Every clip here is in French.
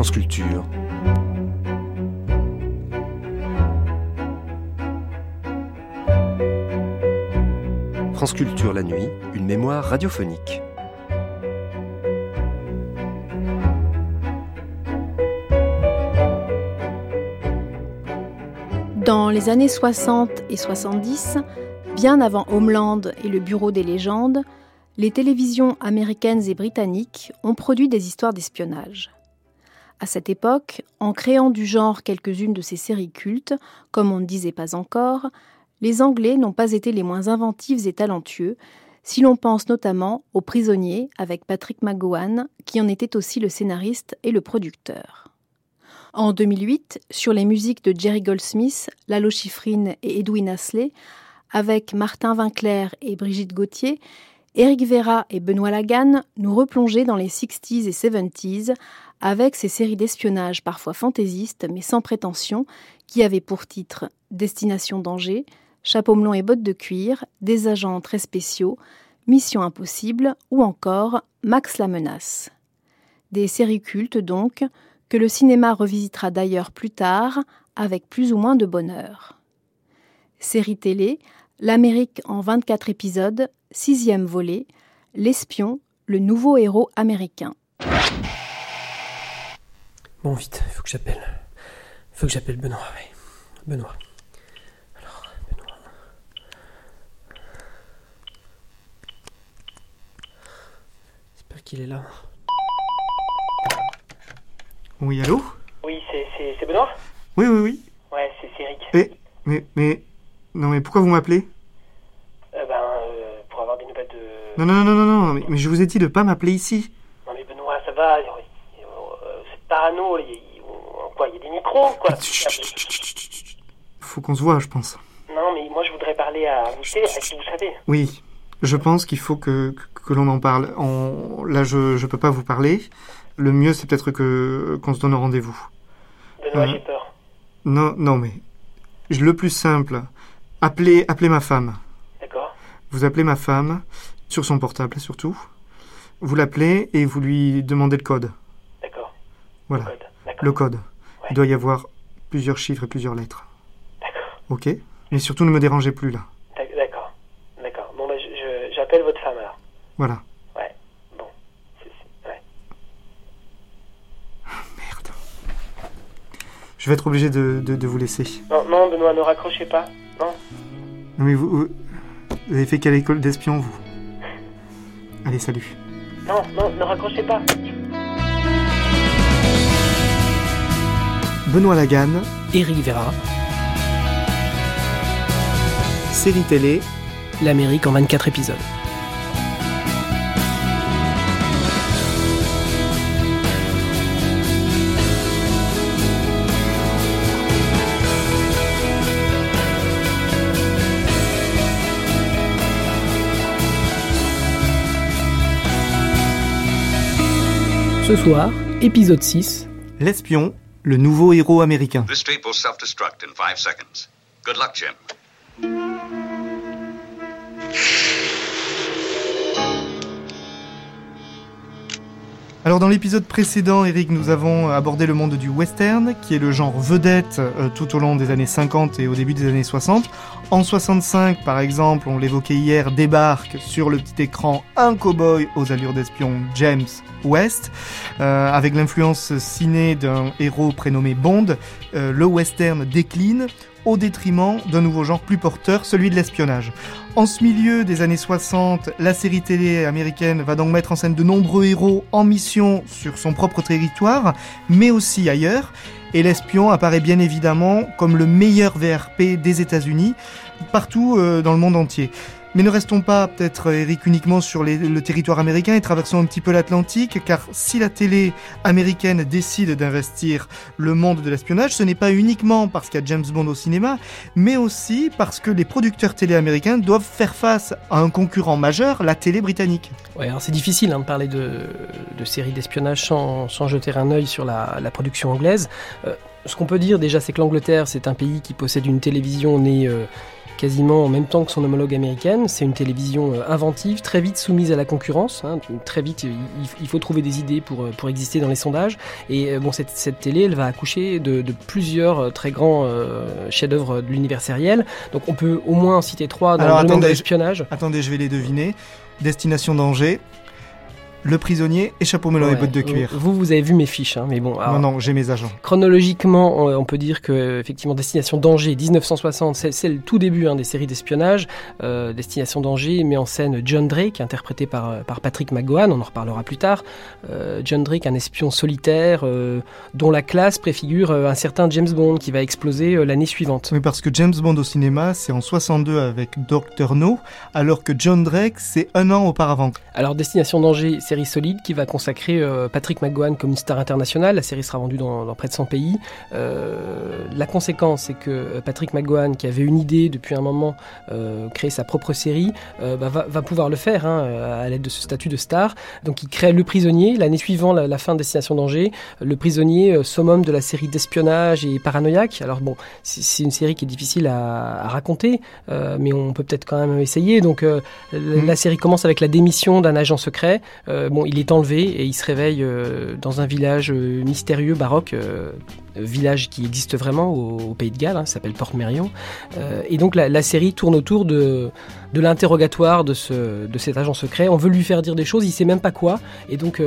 France Culture. La nuit, une mémoire radiophonique. Dans les années 60 et 70, bien avant Homeland et le Bureau des légendes, les télévisions américaines et britanniques ont produit des histoires d'espionnage. À cette époque, en créant du genre quelques-unes de ces séries cultes, comme on ne disait pas encore, les Anglais n'ont pas été les moins inventifs et talentueux, si l'on pense notamment aux Prisonniers avec Patrick McGowan, qui en était aussi le scénariste et le producteur. En 2008, sur les musiques de Jerry Goldsmith, Lalo Schifrin et Edwin Asley, avec Martin Winkler et Brigitte Gauthier, Eric Vera et Benoît Lagan nous replongeaient dans les 60s et 70s avec ces séries d'espionnage parfois fantaisistes mais sans prétention qui avaient pour titre Destination danger, Chapeau melon et bottes de cuir, Des agents très spéciaux, Mission impossible ou encore Max la menace. Des séries cultes donc, que le cinéma revisitera d'ailleurs plus tard avec plus ou moins de bonheur. Série télé, L'Amérique en 24 épisodes, sixième volet, L'espion, le nouveau héros américain. Bon, vite, il faut que j'appelle. Il faut que j'appelle Benoît, oui. Benoît. Alors, Benoît. J'espère qu'il est là. Oui, allô? Oui, c'est- Benoît? Oui, oui, oui. Ouais, c'est c'est Eric. Mais, mais, mais... Non, mais pourquoi vous m'appelez Euh, ben, euh, pour avoir des nouvelles de... Non, non, non, non, non, mais, mais je vous ai dit de pas m'appeler ici. Non mais Benoît, ça va, euh, euh, c'est parano, il y, a- quoi, il y a des micros, quoi. Chut, chut, chut. Faut qu'on se voit, je pense. Non, mais moi je voudrais parler à vous, à qui vous savez? Oui, je pense qu'il faut que, que, que l'on en parle. On- Là, je, je peux pas vous parler. Le mieux, c'est peut-être que qu'on se donne un rendez-vous. Benoît, Mhm. j'ai peur. Non, non, mais... Le plus simple, appelez, appelez ma femme. D'accord Vous appelez ma femme, sur son portable surtout. Vous l'appelez et vous lui demandez le code. D'accord. Voilà, Code. Le code. Ouais. Il doit y avoir plusieurs chiffres et plusieurs lettres. D'accord. Ok Mais surtout ne me dérangez plus là. D'ac- D'accord. D'accord. Bon, bah, j'appelle votre femme alors. Voilà. Ouais. Bon. Ouais. Merde. Je vais être obligé de, de, de vous laisser. Non, non, Benoît, ne raccrochez pas. Non. Non mais vous, vous, vous avez fait quelle école d'espion vous? Allez, salut. Non, non, ne raccrochez pas. Benoît Lagan, Eric Vera, série télé, L'Amérique en 24 épisodes. Ce soir, épisode 6, l'espion, le nouveau héros américain. This tape will self destruct in five seconds. Good luck, Jim. Alors dans l'épisode précédent, Eric, nous avons abordé le monde du western, qui est le genre vedette euh, tout au long des années 50 et au début des années 60. En 65, par exemple, on l'évoquait hier, débarque sur le petit écran un cow-boy aux allures d'espion, James West. Euh, avec l'influence ciné d'un héros prénommé Bond, euh, le western décline au détriment d'un nouveau genre plus porteur, celui de l'espionnage. En ce milieu des années 60, la série télé américaine va donc mettre en scène de nombreux héros en mission sur son propre territoire, mais aussi ailleurs, et l'espion apparaît bien évidemment comme le meilleur VRP des États-Unis, partout euh, dans le monde entier. Mais ne restons pas peut-être, Eric, uniquement sur le territoire américain et traversons un petit peu l'Atlantique, car si la télé américaine décide d'investir le monde de l'espionnage, ce n'est pas uniquement parce qu'il y a James Bond au cinéma, mais aussi parce que les producteurs télé américains doivent faire face à un concurrent majeur, la télé britannique. Ouais, alors c'est difficile hein, de parler de, séries d'espionnage sans, jeter un œil sur la, production anglaise. Euh, ce qu'on peut dire déjà, c'est que l'Angleterre, c'est un pays qui possède une télévision née euh, quasiment en même temps que son homologue américaine. C'est une télévision euh, inventive, très vite soumise à la concurrence. Hein. Très vite, il faut trouver des idées pour, euh, pour exister dans les sondages. Et bon, cette, cette télé, elle va accoucher de, plusieurs très grands chefs-d'œuvre de l'univers sériel. Donc on peut au moins en citer trois dans le domaine de l'espionnage. Attendez, je vais les deviner. Destination danger, le prisonnier et chapeau melon et bottes de cuir. Vous, vous avez vu mes fiches, hein, mais bon. non, non, j'ai mes agents. Chronologiquement, on, peut dire que effectivement, Destination Danger, 1960, c'est le tout début hein, des séries d'espionnage. Euh, Destination Danger met en scène John Drake, interprété par, par Patrick McGowan, on en reparlera plus tard. Euh, John Drake, un espion solitaire, euh, dont la classe préfigure un certain James Bond qui va exploser l'année suivante. Oui, parce que James Bond au cinéma, c'est en 62 avec Dr. No, alors que John Drake, c'est un an auparavant. Alors Destination Danger, série solide qui va consacrer euh, Patrick McGowan comme une star internationale. La série sera vendue dans, près de 100 pays. Euh, la conséquence, c'est que euh, Patrick McGowan, qui avait une idée depuis un moment, créer sa propre série, bah, va, pouvoir le faire hein, à l'aide de ce statut de star. Donc il crée Le Prisonnier. L'année suivante, la, fin de Destination Danger, Le Prisonnier, summum de la série d'espionnage et paranoïaque. Alors bon, c'est une série qui est difficile à, raconter, mais on peut peut-être quand même essayer. Donc mm. la série commence avec la démission d'un agent secret. Euh, bon, il est enlevé et il se réveille euh, dans un village euh, mystérieux baroque, village qui existe vraiment au, Pays de Galles, hein, s'appelle Porte Mérion. et donc la, série tourne autour de, l'interrogatoire de, ce, de cet agent secret. On veut lui faire dire des choses, il sait même pas quoi. Et donc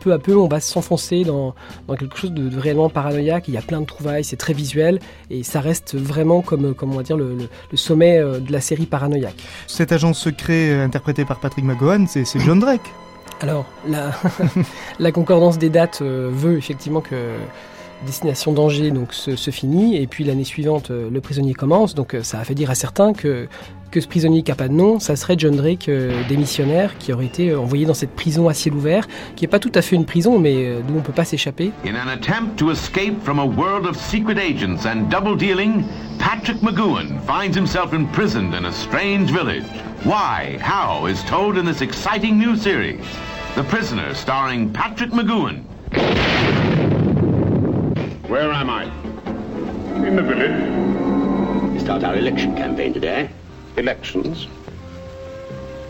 peu à peu, on va s'enfoncer dans, quelque chose de, réellement paranoïaque. Il y a plein de trouvailles, c'est très visuel et ça reste vraiment comme, on le, le, sommet de la série paranoïaque. Cet agent secret interprété par Patrick McGowan, c'est John Drake. Alors, la, concordance des dates euh, veut effectivement que Destination Danger donc, se, finit, et puis l'année suivante, euh, le prisonnier commence, donc euh, ça a fait dire à certains que, que ce prisonnier qui n'a pas de nom, ça serait John Drake, démissionnaire, qui aurait été envoyé dans cette prison à ciel ouvert, qui n'est pas tout à fait une prison, mais d'où on ne peut pas s'échapper. In an attempt to escape from a world of secret agents and double dealing, Patrick McGowan finds himself imprisoned in a strange village. Why, how is told in this exciting new series. The Prisoner, starring Patrick McGowan. Where am I? In the village. We start our election campaign today. Eh? Elections?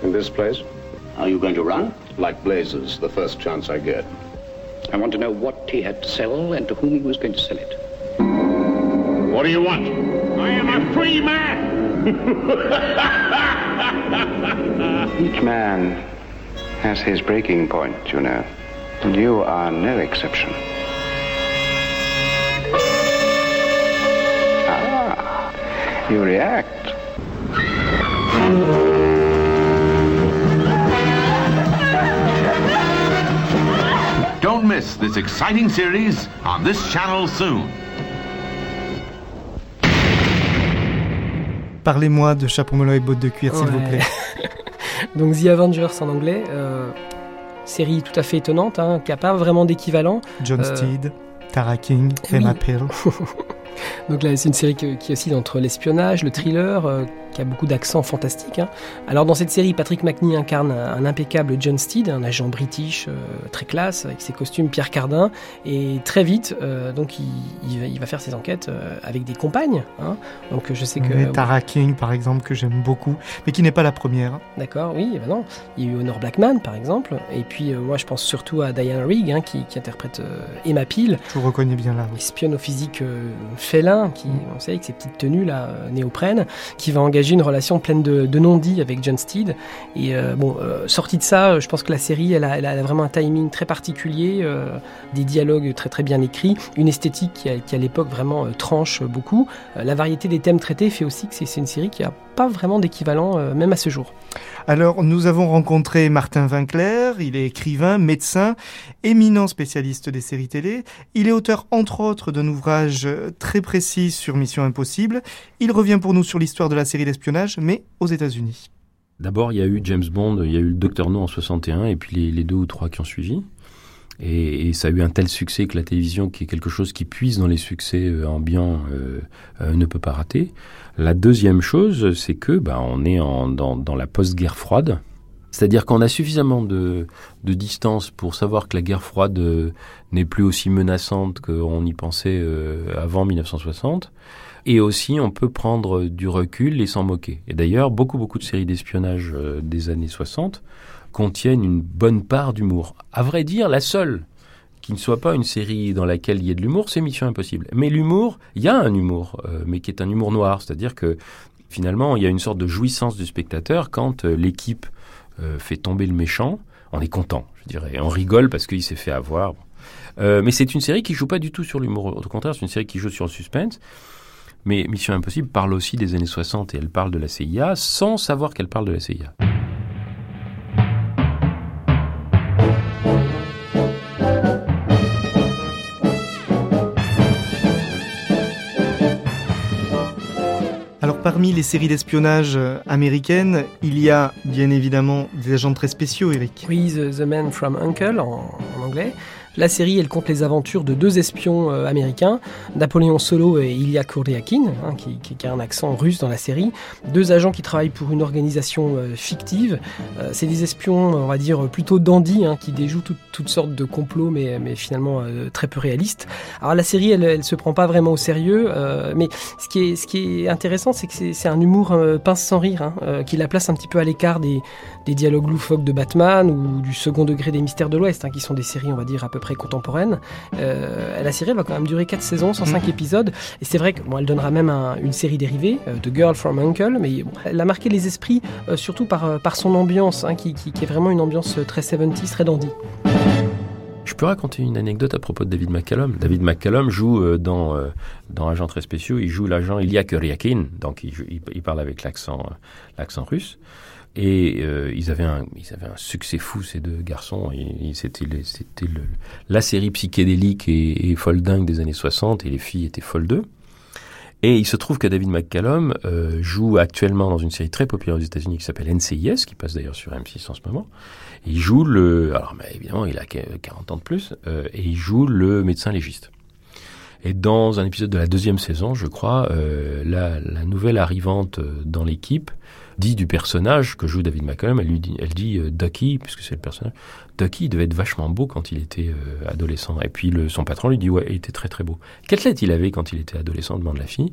In this place? Are you going to run? Like blazes, the first chance I get. I want to know what he had to sell and to whom he was going to sell it. What do you want? I am a free man! Each man has his breaking point, you know. And you are no exception. You react. Don't miss this exciting series on this channel soon. Parlez-moi de Chapeau melon et bottes de cuir, s'il vous plaît. Donc The Avengers en anglais, euh, série tout à fait étonnante, hein, qui n'a pas vraiment d'équivalent. John euh, Steed, Tara King, Emma Peel. Donc là, c'est une série qui, oscille entre l'espionnage, le thriller, euh, qui a beaucoup d'accents fantastiques. Hein. Alors dans cette série, Patrick McNee incarne un, impeccable John Steed, un agent british euh, très classe, avec ses costumes Pierre Cardin, et très vite, euh, donc il, va faire ses enquêtes avec des compagnes. Hein. Donc je sais que Tara King, par exemple, que j'aime beaucoup, mais qui n'est pas la première. Hein. D'accord, oui, ben non. Il y a eu Honor Blackman, par exemple, et puis moi je pense surtout à Diana Rigg, qui, interprète Emma Peel. Je vous reconnais bien là. Espionne au physique félin, qui, on sait, avec ses petites tenues là, néoprène, qui va engager une relation pleine de, non-dits avec John Steed. Et euh, bon, euh, sortie de ça, je pense que la série, elle a, vraiment un timing très particulier, euh, des dialogues très très bien écrits, une esthétique qui, qui à l'époque vraiment tranche beaucoup. la variété des thèmes traités fait aussi que c'est une série qui a pas vraiment d'équivalent, même à ce jour. Alors, nous avons rencontré Martin Winkler, il est écrivain, médecin, éminent spécialiste des séries télé. Il est auteur, entre autres, d'un ouvrage très précis sur Mission Impossible. Il revient pour nous sur l'histoire de la série d'espionnage, mais aux États-Unis. D'abord, il y a eu James Bond, il y a eu le Docteur No en 61, et puis les, les deux ou trois qui ont suivi. Et, et, ça a eu un tel succès que la télévision, qui est quelque chose qui puise dans les succès euh, ambiants, euh, euh, ne peut pas rater. La deuxième chose, c'est que bah, on est en, dans, dans la post-guerre froide. C'est-à-dire qu'on a suffisamment de, de, distance pour savoir que la guerre froide euh, n'est plus aussi menaçante qu'on y pensait euh, avant 1960. Et aussi, on peut prendre du recul et s'en moquer. Et d'ailleurs, beaucoup, beaucoup de séries d'espionnage euh, des années 60 contiennent une bonne part d'humour. À vrai dire, la seule qui ne soit pas une série dans laquelle il y ait de l'humour, c'est Mission Impossible. Mais l'humour, il y a un humour, euh, mais qui est un humour noir, c'est-à-dire que finalement, il y a une sorte de jouissance du spectateur quand euh, l'équipe euh, fait tomber le méchant. On est content, je dirais. On rigole parce qu'il s'est fait avoir. mais c'est une série qui joue pas du tout sur l'humour. Au contraire, c'est une série qui joue sur le suspense. Mais Mission Impossible parle aussi des années 60 et elle parle de la CIA sans savoir qu'elle parle de la CIA. Parmi les séries d'espionnage américaines, il y a bien évidemment des agents très spéciaux, Eric. Oui, The, Man from Uncle en anglais. La série, elle compte les aventures de deux espions euh, américains, Napoléon Solo et Ilya Kuryakin, hein, qui, a un accent russe dans la série. Deux agents qui travaillent pour une organisation euh, fictive. Euh, c'est des espions, on va dire, plutôt dandy, hein, qui déjouent tout, toutes sortes de complots, mais, finalement très peu réalistes. Alors la série, elle, elle se prend pas vraiment au sérieux, mais ce qui est, intéressant, c'est que c'est un humour pince sans rire, hein, qui la place un petit peu à l'écart des, des dialogues loufoques de Batman ou du second degré des Mystères de l'Ouest, hein, qui sont des séries, on va dire, à peu près contemporaine. Euh, la série elle va quand même durer 4 saisons, 105 mmh. épisodes. Et c'est vrai que bon, même un, une série dérivée, euh, The Girl from Uncle, mais bon, elle a marqué les esprits euh, surtout par, euh, par son ambiance, hein, qui, qui, qui, est vraiment une ambiance très 70s, très dandy. Je peux raconter une anecdote à propos de David McCallum? David McCallum joue euh, dans, euh, dans Agent très spéciaux, il joue l'agent Ilya Kuryakin, donc il, parle avec l'accent l'accent russe. Et euh, ils, avaient un, ils avaient un succès fou, ces deux garçons. C'était la série psychédélique et folle dingue des années 60, et les filles étaient folles d'eux. Et il se trouve que David McCallum euh, joue actuellement dans une série très populaire aux États-Unis qui s'appelle NCIS, qui passe d'ailleurs sur M6 en ce moment. Il joue le, alors mais évidemment il a 40 ans de plus, euh, et il joue le médecin légiste. Et dans un épisode de la deuxième saison, je crois, euh, la, la nouvelle arrivante dans l'équipe dit du personnage que joue David McCallum, elle lui dit, elle dit euh, Ducky, puisque c'est le personnage, Ducky devait être vachement beau quand il était euh, adolescent. Et puis le, son patron lui dit ouais, il était très très beau. Quelle tête il avait quand il était adolescent demande la fille?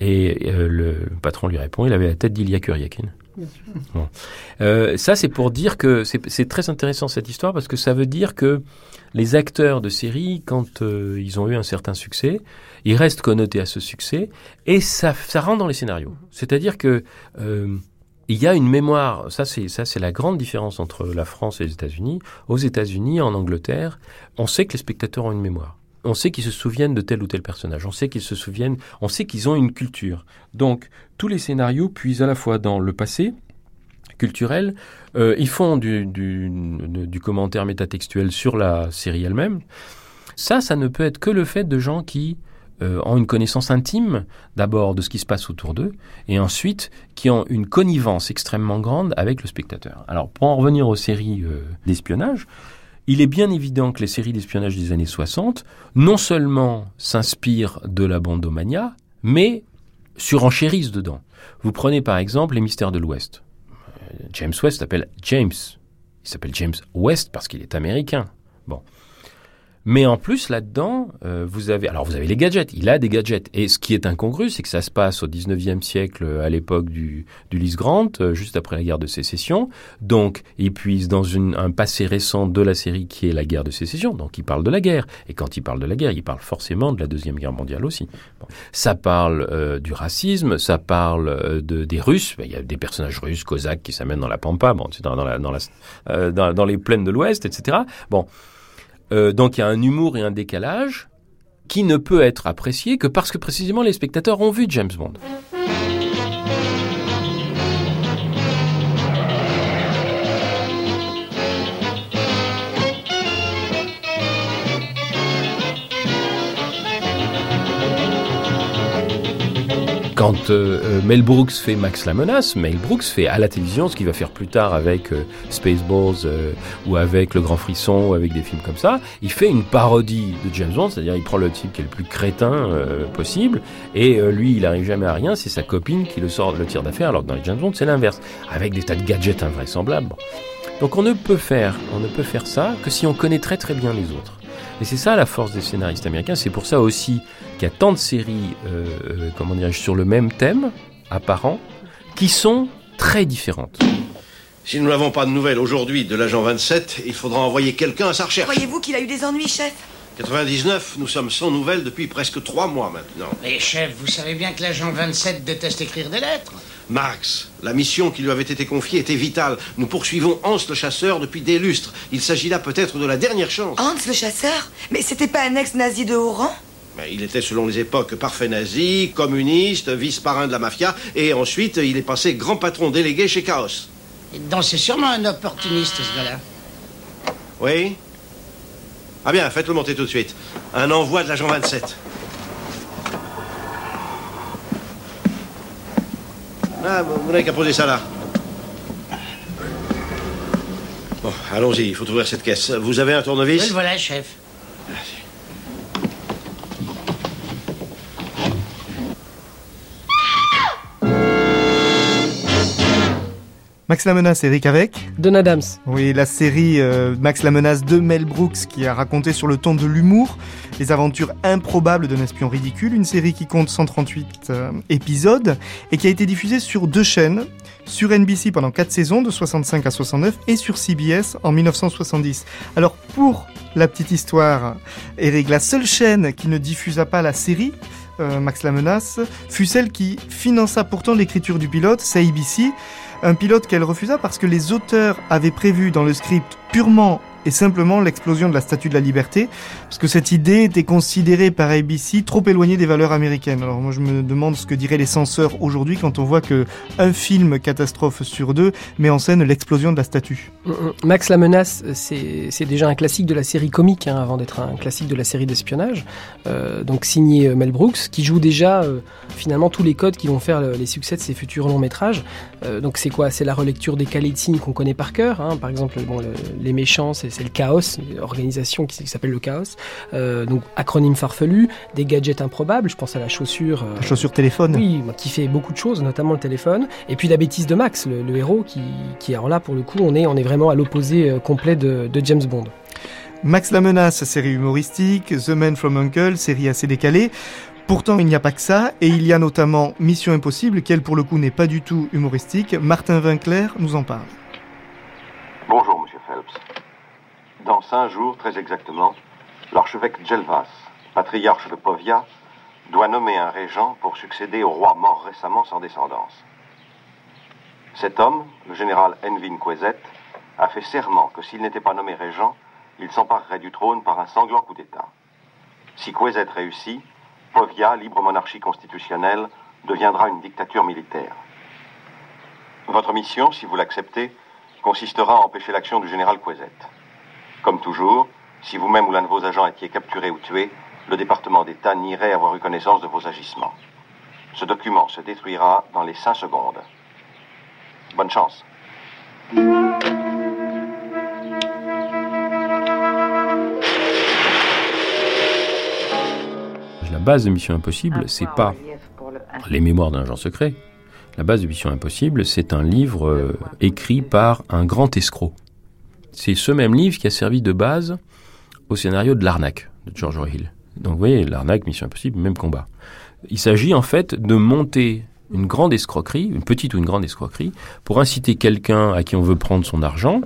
Et euh, le patron lui répond, il avait la tête d'Ilya Kuryakin. Bon. Euh, ça, c'est pour dire que c'est très intéressant cette histoire parce que ça veut dire que les acteurs de série, quand euh, ils ont eu un certain succès, ils restent connotés à ce succès et ça, ça rentre dans les scénarios. C'est-à-dire que euh, il y a une mémoire, ça c'est ça c'est la grande différence entre la France et les États-Unis. Aux États-Unis, en Angleterre, on sait que les spectateurs ont une mémoire. On sait qu'ils se souviennent de tel ou tel personnage. On sait qu'ils se souviennent, on sait qu'ils ont une culture. Donc tous les scénarios puisent à la fois dans le passé culturel, euh, ils font du, du, du commentaire métatextuel sur la série elle-même. Ça, ça ne peut être que le fait de gens qui euh, ont une connaissance intime d'abord de ce qui se passe autour d'eux et ensuite qui ont une connivence extrêmement grande avec le spectateur. Alors pour en revenir aux séries euh, d'espionnage, il est bien évident que les séries d'espionnage des années 60 non seulement s'inspirent de la bandomania, mais surenchérissent dedans. Vous prenez par exemple les mystères de l'Ouest. James West s'appelle James. Il s'appelle James West parce qu'il est américain. Bon. Mais en plus, là-dedans, euh, vous avez, alors vous avez les gadgets. Il a des gadgets. Et ce qui est incongru, c'est que ça se passe au 19e siècle, euh, à l'époque du, du Lys Grant, euh, juste après la guerre de sécession. Donc, il puise dans une, un passé récent de la série qui est la guerre de sécession. Donc, il parle de la guerre. Et quand il parle de la guerre, il parle forcément de la deuxième guerre mondiale aussi. Ça parle euh, du racisme, ça parle euh, de, des Russes. Il y a des personnages russes, cosaques, qui s'amènent dans la pampa, bon, dans, dans, la, dans, la, euh, dans, dans les plaines de l'Ouest, etc. Bon. Euh, donc il y a un humour et un décalage qui ne peut être apprécié que parce que précisément les spectateurs ont vu James Bond. Quand euh, euh, Mel Brooks fait Max la menace, Mel Brooks fait à la télévision ce qu'il va faire plus tard avec euh, Spaceballs euh, ou avec Le Grand Frisson ou avec des films comme ça. Il fait une parodie de James Bond, c'est-à-dire il prend le type qui est le plus crétin euh, possible et lui il arrive jamais à rien, c'est sa copine qui le sort le tire d'affaire alors que dans les James Bond c'est l'inverse, avec des tas de gadgets invraisemblables. Donc on ne peut faire, on ne peut faire ça que si on connaît très très bien les autres. Et c'est ça la force des scénaristes américains. C'est pour ça aussi qu'il y a tant de séries, euh, euh, comment dirais-je, sur le même thème, apparent, qui sont très différentes. Si nous n'avons pas de nouvelles aujourd'hui de l'agent 27, il faudra envoyer quelqu'un à sa recherche. Croyez-vous qu'il a eu des ennuis, chef? 99, nous sommes sans nouvelles depuis presque trois mois maintenant. Mais chef, vous savez bien que l'agent 27 déteste écrire des lettres. Max, la mission qui lui avait été confiée était vitale. Nous poursuivons Hans le chasseur depuis des lustres. Il s'agit là peut-être de la dernière chance. Hans le chasseur Mais c'était pas un ex-nazi de haut rang Mais il était selon les époques parfait nazi, communiste, vice-parrain de la mafia, et ensuite il est passé grand patron délégué chez Chaos. Donc c'est sûrement un opportuniste, ce gars-là. Oui Ah bien, faites-le monter tout de suite. Un envoi de l'agent 27. Ah, vous n'avez qu'à poser ça là. Bon, allons-y, il faut ouvrir cette caisse. Vous avez un tournevis? Oui, voilà, chef. Max la menace, Eric avec Don Adams. Oui, la série euh, Max la menace de Mel Brooks qui a raconté sur le ton de l'humour les aventures improbables d'un espion ridicule, une série qui compte 138 euh, épisodes et qui a été diffusée sur deux chaînes, sur NBC pendant 4 saisons de 65 à 69 et sur CBS en 1970. Alors pour la petite histoire, Eric, la seule chaîne qui ne diffusa pas la série euh, Max la menace, fut celle qui finança pourtant l'écriture du pilote, c'est ABC, un pilote qu'elle refusa parce que les auteurs avaient prévu dans le script purement et simplement l'explosion de la Statue de la Liberté, parce que cette idée était considérée par ABC trop éloignée des valeurs américaines. Alors moi je me demande ce que diraient les censeurs aujourd'hui quand on voit que un film catastrophe sur deux met en scène l'explosion de la statue. Max la menace, c'est déjà un classique de la série comique, hein, avant d'être un classique de la série d'espionnage. Euh, donc signé euh, Mel Brooks, qui joue déjà euh, finalement tous les codes qui vont faire le- les succès de ses futurs longs métrages. Donc c'est quoi? C'est la relecture des calés de signes qu'on connaît par cœur. hein. Par exemple, bon, le- les méchants, c'est le chaos, une organisation qui, qui s'appelle le chaos. Euh, donc acronyme farfelu, des gadgets improbables. Je pense à la chaussure. euh, La chaussure téléphone. oui, qui fait beaucoup de choses, notamment le téléphone. Et puis la bêtise de Max, le, le héros, qui, qui alors là pour le coup, on est, on est vraiment à l'opposé euh, complet de, de James Bond. Max la menace, série humoristique, The Man from Uncle, série assez décalée. Pourtant, il n'y a pas que ça, et il y a notamment Mission Impossible, qui elle pour le coup n'est pas du tout humoristique. Martin Winkler nous en parle. Bonjour, monsieur. Dans cinq jours, très exactement, l'archevêque Gelvas, patriarche de Povia, doit nommer un régent pour succéder au roi mort récemment sans descendance. Cet homme, le général Envin Quezet, a fait serment que s'il n'était pas nommé régent, il s'emparerait du trône par un sanglant coup d'État. Si Quezet réussit, Povia, libre monarchie constitutionnelle, deviendra une dictature militaire. Votre mission, si vous l'acceptez, consistera à empêcher l'action du général Quezet. Comme toujours, si vous-même ou l'un de vos agents étiez capturé ou tué, le département d'État nierait avoir eu connaissance de vos agissements. Ce document se détruira dans les cinq secondes. Bonne chance. La base de Mission Impossible, c'est pas les mémoires d'un agent secret. La base de Mission Impossible, c'est un livre euh, écrit par un grand escroc. C'est ce même livre qui a servi de base au scénario de l'arnaque de George Hill. Donc vous voyez, l'arnaque, Mission Impossible, même combat. Il s'agit en fait de monter une grande escroquerie, une petite ou une grande escroquerie, pour inciter quelqu'un à qui on veut prendre son argent,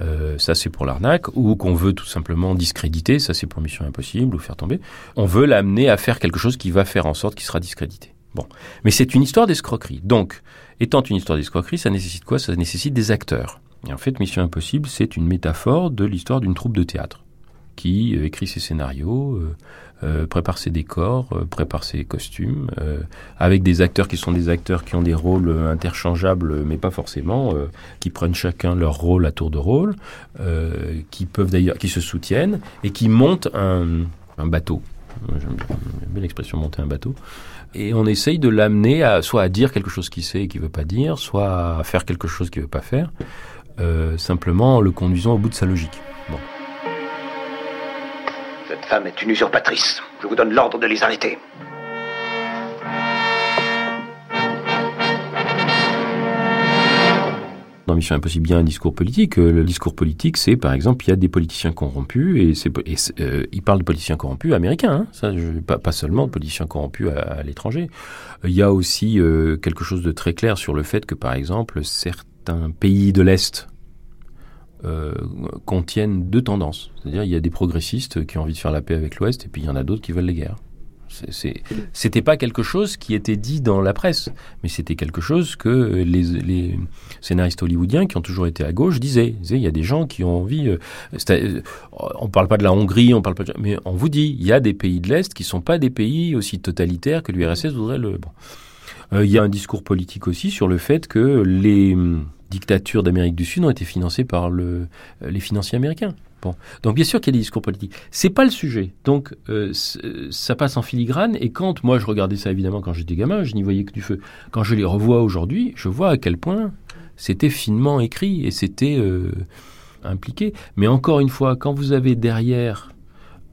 euh, ça c'est pour l'arnaque, ou qu'on veut tout simplement discréditer, ça c'est pour Mission Impossible, ou faire tomber. On veut l'amener à faire quelque chose qui va faire en sorte qu'il sera discrédité. Bon, mais c'est une histoire d'escroquerie. Donc, étant une histoire d'escroquerie, ça nécessite quoi? Ça nécessite des acteurs. Et en fait, Mission Impossible, c'est une métaphore de l'histoire d'une troupe de théâtre qui euh, écrit ses scénarios, euh, euh, prépare ses décors, prépare ses costumes, avec des acteurs qui sont des acteurs qui ont des rôles interchangeables, mais pas forcément, qui prennent chacun leur rôle à tour de rôle, qui peuvent d'ailleurs, qui se soutiennent et qui montent un, un bateau. J'aime bien l'expression monter un bateau. Et on essaye de l'amener à, soit à dire quelque chose qu'il sait et qu'il veut pas dire, soit à faire quelque chose qu'il veut pas faire, euh, simplement en le conduisant au bout de sa logique. Bon. Cette femme est une usurpatrice. Je vous donne l'ordre de les arrêter. dans Mission Impossible, il y a un discours politique. Euh, Le discours politique, c'est par exemple, il y a des politiciens corrompus, et, c'est, euh, il parle de politiciens corrompus américains, hein, ça, je- pas, pas seulement de politiciens corrompus à, à l'étranger. Il y a aussi euh, quelque chose de très clair sur le fait que, par exemple, certains pays de l'Est euh, contiennent deux tendances. C'est-à-dire, il y a des progressistes qui ont envie de faire la paix avec l'Ouest, et puis il y en a d'autres qui veulent les guerres. C'était pas quelque chose qui était dit dans la presse, mais c'était quelque chose que les, scénaristes hollywoodiens qui ont toujours été à gauche disaient. Disaient, il y a des gens qui ont envie. euh, euh, on parle pas de la Hongrie, on parle pas. De, mais on vous dit, il y a des pays de l'est qui sont pas des pays aussi totalitaires que l'URSS voudrait le. Euh, il y a un discours politique aussi sur le fait que les hum, dictatures d'Amérique du Sud ont été financées par euh, les financiers américains. Bon. Donc bien sûr qu'il y a des discours politiques. C'est pas le sujet. Donc euh, ça passe en filigrane. Et quand moi je regardais ça évidemment quand j'étais gamin, je n'y voyais que du feu. Quand je les revois aujourd'hui, je vois à quel point c'était finement écrit et c'était impliqué. Mais encore une fois, quand vous avez derrière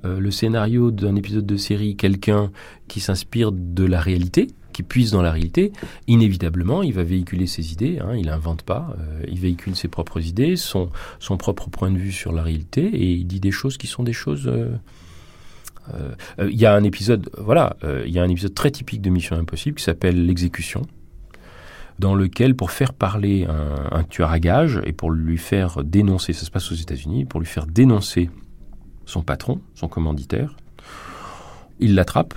le scénario d'un épisode de série quelqu'un qui s'inspire de la réalité, qui puise dans la réalité, inévitablement, il va véhiculer ses idées, hein, il n'invente pas, euh, il véhicule ses propres idées, son, propre point de vue sur la réalité, et il dit des choses qui sont des choses... euh, euh, Il y a un épisode, voilà, il y a un épisode très typique de Mission Impossible qui s'appelle l'exécution, dans lequel, pour faire parler un, tueur à gages et pour lui faire dénoncer, ça se passe aux États-Unis, pour lui faire dénoncer son patron, son commanditaire, ils l'attrapent,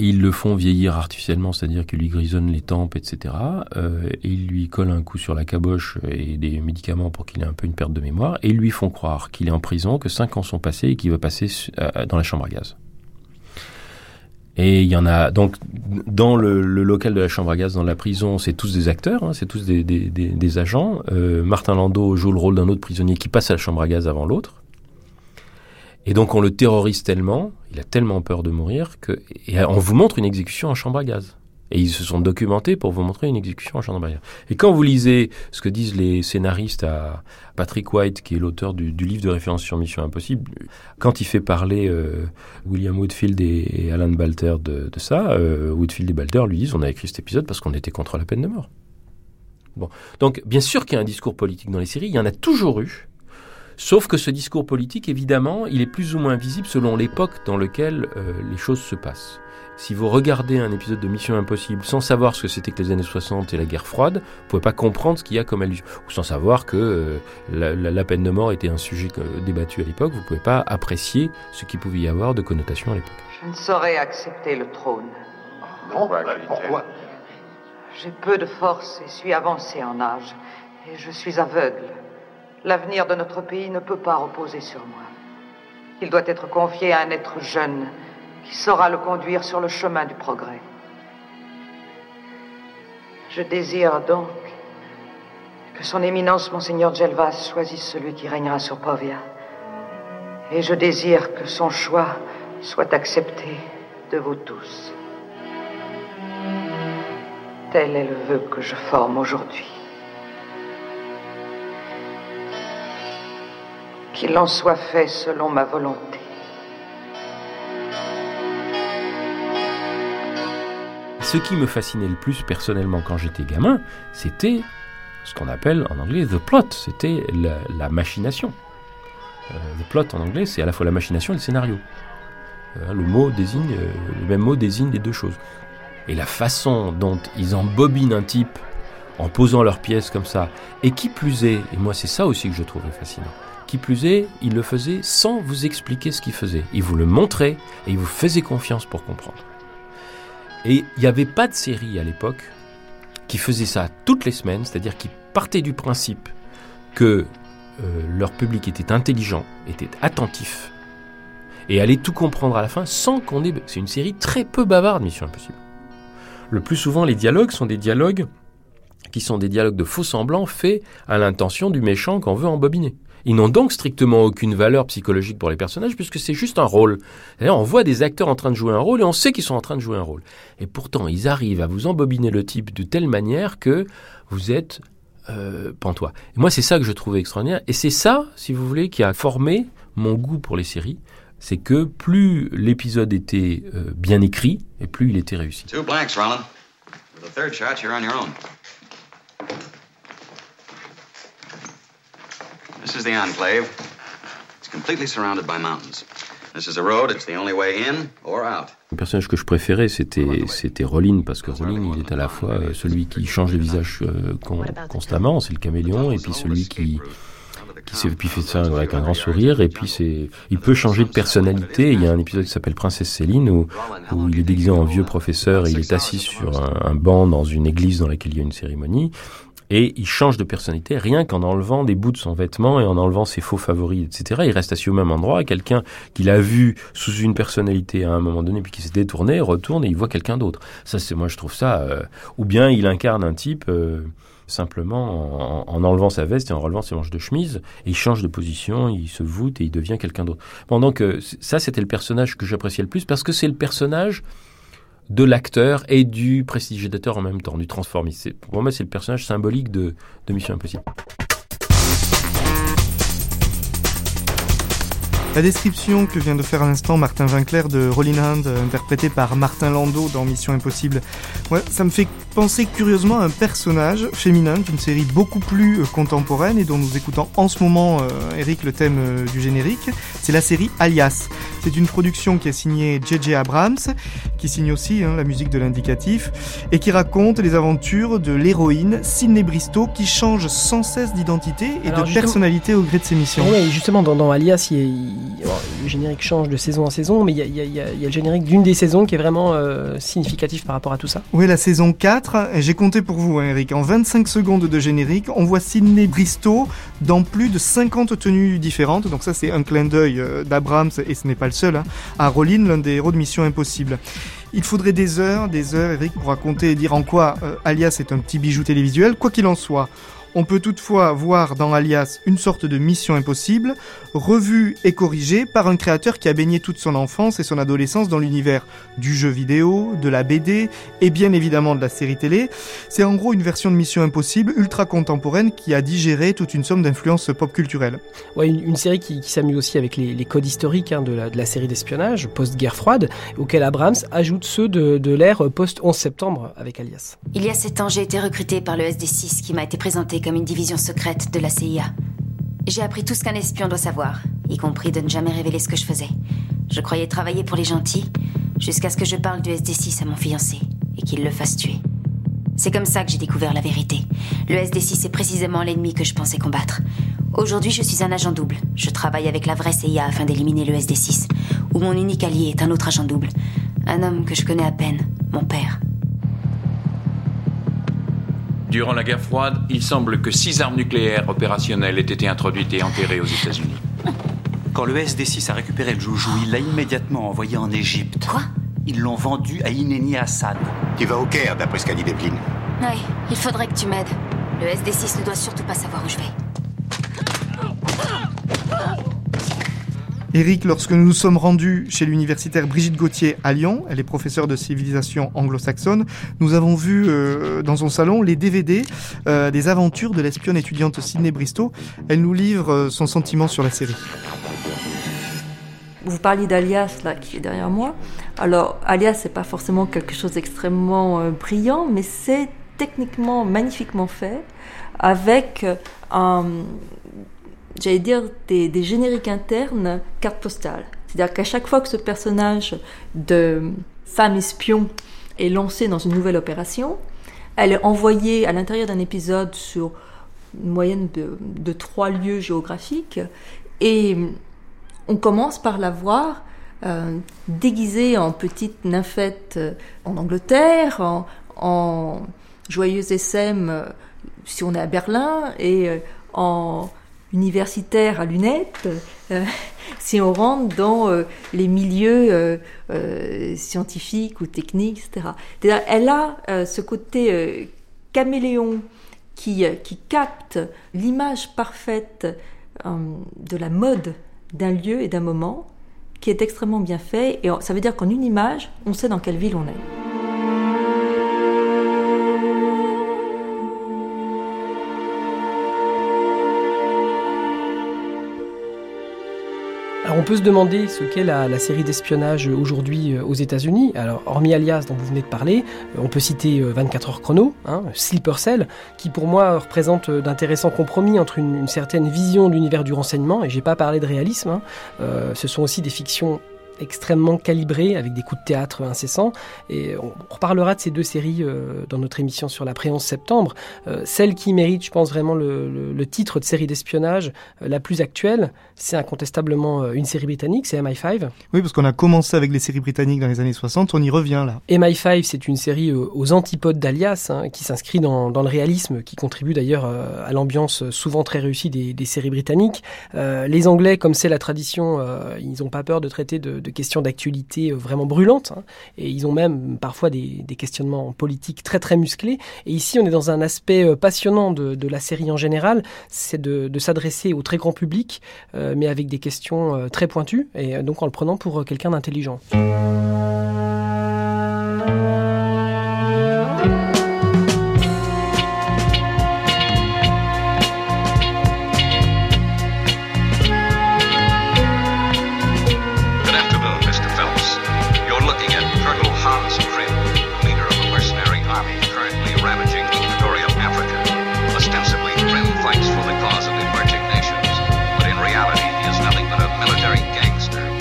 ils le font vieillir artificiellement, c'est-à-dire qu'ils lui grisonnent les tempes, etc. Euh, ils lui collent un coup sur la caboche et des médicaments pour qu'il ait un peu une perte de mémoire, et ils lui font croire qu'il est en prison, que cinq ans sont passés et qu'il va passer euh, dans la chambre à gaz. Et il y en a donc dans le, local de la chambre à gaz, dans la prison, c'est tous des acteurs, hein, c'est tous des agents. Euh, Martin Landau joue le rôle d'un autre prisonnier qui passe à la chambre à gaz avant l'autre. Et donc on le terrorise tellement, il a tellement peur de mourir que et on vous montre une exécution en chambre à gaz. Et ils se sont documentés pour vous montrer une exécution en chambre à gaz. Et quand vous lisez ce que disent les scénaristes à Patrick White, qui est l'auteur du, livre de référence sur Mission Impossible, quand il fait parler euh, William Woodfield et, Alan Balter de, de ça, euh, Woodfield et Balter lui disent on a écrit cet épisode parce qu'on était contre la peine de mort. Bon, donc bien sûr qu'il y a un discours politique dans les séries, il y en a toujours eu. Sauf que ce discours politique, évidemment, il est plus ou moins visible selon l'époque dans laquelle euh, les choses se passent. Si vous regardez un épisode de Mission Impossible sans savoir ce que c'était que les années 60 et la guerre froide, vous pouvez pas comprendre ce qu'il y a comme allusion. Ou sans savoir que euh, la, la- la peine de mort était un sujet euh, débattu à l'époque, vous pouvez pas apprécier ce qu'il pouvait y avoir de connotation à l'époque. Je ne saurais accepter le trône. Pourquoi Pourquoi? J'ai peu de force et suis avancé en âge. Et je suis aveugle. L'avenir de notre pays ne peut pas reposer sur moi. Il doit être confié à un être jeune qui saura le conduire sur le chemin du progrès. Je désire donc que son éminence, monseigneur Gelvas, choisisse celui qui régnera sur Povia. Et je désire que son choix soit accepté de vous tous. Tel est le vœu que je forme aujourd'hui. Qu'il en soit fait selon ma volonté. Ce qui me fascinait le plus personnellement quand j'étais gamin, c'était ce qu'on appelle en anglais the plot, c'était la, machination. Euh, the plot en anglais, c'est à la fois la machination et le scénario. Euh, le mot désigne, euh, le même mot désigne les deux choses. Et la façon dont ils embobinent un type en posant leurs pièces comme ça, et qui plus est, et moi c'est ça aussi que je trouvais fascinant, qui plus est, il le faisait sans vous expliquer ce qu'il faisait. Il vous le montrait et il vous faisait confiance pour comprendre. Et il n'y avait pas de série à l'époque qui faisait ça toutes les semaines, c'est-à-dire qui partait du principe que euh, leur public était intelligent, était attentif, et allait tout comprendre à la fin sans qu'on ait... C'est une série très peu bavarde, Mission Impossible. Le plus souvent, les dialogues sont des dialogues qui sont des dialogues de faux semblants faits à l'intention du méchant qu'on veut embobiner. Ils n'ont donc strictement aucune valeur psychologique pour les personnages puisque c'est juste un rôle. D'ailleurs, on voit des acteurs en train de jouer un rôle et on sait qu'ils sont en train de jouer un rôle. Et pourtant, ils arrivent à vous embobiner le type de telle manière que vous êtes euh, pantois. Et moi, c'est ça que je trouvais extraordinaire. Et c'est ça, si vous voulez, qui a formé mon goût pour les séries. C'est que plus l'épisode était euh, bien écrit et plus il était réussi. Two blanks, Roland. For the third shot, you're on your own. This is the enclave. It's completely surrounded by mountains. This is a road. It's the only way in or out. Le personnage que je préférais, c'était c'était Rolin parce que Rolin, il est à la fois euh, celui qui change de visage euh, con- constamment, c'est le caméléon, et puis celui qui qui se puis fait ça avec un grand sourire, et puis c'est il peut changer de personnalité. Il y a un épisode qui s'appelle Princesse Céline où où il est déguisé en vieux professeur et il est assis sur un, un banc dans une église dans laquelle il y a une cérémonie. Et il change de personnalité rien qu'en enlevant des bouts de son vêtement et en enlevant ses faux favoris, etc. Il reste assis au même endroit. Quelqu'un qu'il a vu sous une personnalité à un moment donné, puis qui s'est détourné, retourne et il voit quelqu'un d'autre. Ça, c'est moi, je trouve ça. euh, ou bien il incarne un type euh, simplement en, en enlevant sa veste et en relevant ses manches de chemise, et il change de position, il se voûte et il devient quelqu'un d'autre. Pendant que c- ça, c'était le personnage que j'appréciais le plus parce que c'est le personnage de l'acteur et du prestidigitateur en même temps, du transformiste. Pour moi, c'est le personnage symbolique de, de Mission Impossible. La description que vient de faire à l'instant Martin Winkler de Rolling Hand, euh, interprété par Martin Landau dans Mission Impossible, ça me fait penser curieusement à un personnage féminin d'une série beaucoup plus euh, contemporaine et dont nous écoutons en ce moment, euh, Eric, le thème euh, du générique. C'est la série Alias. C'est une production qui a signé J.J. Abrams, qui signe aussi hein, la musique de l'indicatif, et qui raconte les aventures de l'héroïne Sydney Bristow qui change sans cesse d'identité et Alors, de personnalité au gré de ses missions. Oui, justement, dans, dans Alias, il y a- il- bon, le générique change de saison en saison, mais il y a, il y a- il y a- il y a le générique d'une des saisons qui est vraiment euh, significatif par rapport à tout ça. Oui, la saison 4, et j'ai compté pour vous, hein, Eric. En 25 secondes de générique, on voit Sydney Bristow dans plus de 50 tenues différentes. Donc ça, c'est un clin d'œil euh, d'Abrams, et ce n'est pas le seul, hein, à Rollin, l'un des héros de Mission Impossible. Il faudrait des heures, des heures, Eric, pour raconter et dire en quoi euh, Alias est un petit bijou télévisuel. Quoi qu'il en soit, on peut toutefois voir dans Alias une sorte de mission impossible, revue et corrigée par un créateur qui a baigné toute son enfance et son adolescence dans l'univers du jeu vidéo, de la BD et bien évidemment de la série télé. C'est en gros une version de Mission Impossible ultra contemporaine qui a digéré toute une somme d'influences pop culturelles. Ouais, une, une série qui, qui s'amuse aussi avec les, les codes historiques hein, de, la, de la série d'espionnage post-guerre froide, auquel Abrams ajoute ceux de, de l'ère post-11 septembre avec Alias. Il y a sept ans, j'ai été recruté par le SD6 qui m'a été présenté comme une division secrète de la CIA. J'ai appris tout ce qu'un espion doit savoir, y compris de ne jamais révéler ce que je faisais. Je croyais travailler pour les gentils, jusqu'à ce que je parle du SD6 à mon fiancé et qu'il le fasse tuer. C'est comme ça que j'ai découvert la vérité. Le SD6 est précisément l'ennemi que je pensais combattre. Aujourd'hui, je suis un agent double. Je travaille avec la vraie CIA afin d'éliminer le SD6, où mon unique allié est un autre agent double. Un homme que je connais à peine, mon père. Durant la guerre froide, il semble que six armes nucléaires opérationnelles aient été introduites et enterrées aux États-Unis. Quand le SD6 a récupéré le joujou, il l'a immédiatement envoyé en Égypte. Quoi? Ils l'ont vendu à Ineni Hassan. Tu vas au Caire, d'après ce qu'a dit Depline. Ouais, il faudrait que tu m'aides. Le SD6 ne doit surtout pas savoir où je vais. Eric, lorsque nous nous sommes rendus chez l'universitaire Brigitte Gauthier à Lyon, elle est professeure de civilisation anglo-saxonne, nous avons vu euh, dans son salon les DVD euh, des aventures de l'espionne étudiante Sydney Bristow. Elle nous livre euh, son sentiment sur la série. Vous parliez d'Alias, là, qui est derrière moi. Alors, Alias, c'est pas forcément quelque chose d'extrêmement brillant, mais c'est techniquement magnifiquement fait, avec un, j'allais dire, des, des génériques internes carte postale. C'est-à-dire qu'à chaque fois que ce personnage de femme espion est lancé dans une nouvelle opération, elle est envoyée à l'intérieur d'un épisode sur une moyenne de, de trois lieux géographiques, et on commence par la voir euh, déguisée en petite nymphette euh, en Angleterre, en, en joyeuse SM euh, si on est à Berlin, et euh, en universitaire à lunettes euh, si on rentre dans euh, les milieux euh, scientifiques ou techniques, etc. Elle a ce côté caméléon qui, qui capte l'image parfaite de la mode d'un lieu et d'un moment qui est extrêmement bien fait. Et ça veut dire qu'en une image, on sait dans quelle ville on est. on peut se demander ce qu'est la, série d'espionnage aujourd'hui euh, aux États-Unis. Alors hormis Alias dont vous venez de parler, euh, on peut citer 24 euh, heures chrono, hein, Sleeper Cell, qui pour moi représente d'intéressants compromis entre une, certaine vision de l'univers du renseignement, et j'ai pas parlé de réalisme. Hein. ce sont aussi des fictions extrêmement calibré, avec des coups de théâtre incessants. Et on reparlera de ces deux séries euh, dans notre émission sur la pré-11 septembre. Euh, celle qui mérite, je pense, vraiment le, titre de série d'espionnage euh, la plus actuelle, c'est incontestablement une série britannique, c'est MI5. Oui, parce qu'on a commencé avec les séries britanniques dans les années 60, on y revient là. MI5, c'est une série aux antipodes d'Alias, hein, qui s'inscrit dans, le réalisme, qui contribue d'ailleurs à l'ambiance souvent très réussie des, séries britanniques. les Anglais, comme c'est la tradition, ils n'ont pas peur de traiter de questions d'actualité euh, vraiment brûlantes. Hein. et ils ont même parfois des, questionnements politiques très très musclés. Et ici, on est dans un aspect euh, passionnant de, la série en général, c'est de, s'adresser au très grand public, euh, mais avec des questions très pointues, et donc en le prenant pour quelqu'un d'intelligent.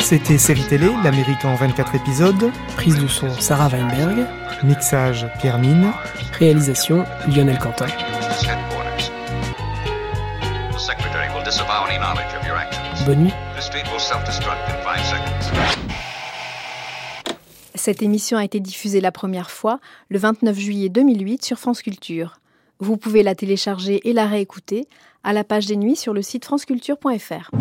C'était Série Télé, l'Amérique en 24 épisodes. Prise de son Sarah Weinberg. Mixage Pierre Mine. Réalisation Lionel Quentin. Bonne nuit. Cette émission a été diffusée la première fois le 29 juillet 2008 sur France Culture. Vous pouvez la télécharger et la réécouter à la page des nuits sur le site franceculture.fr.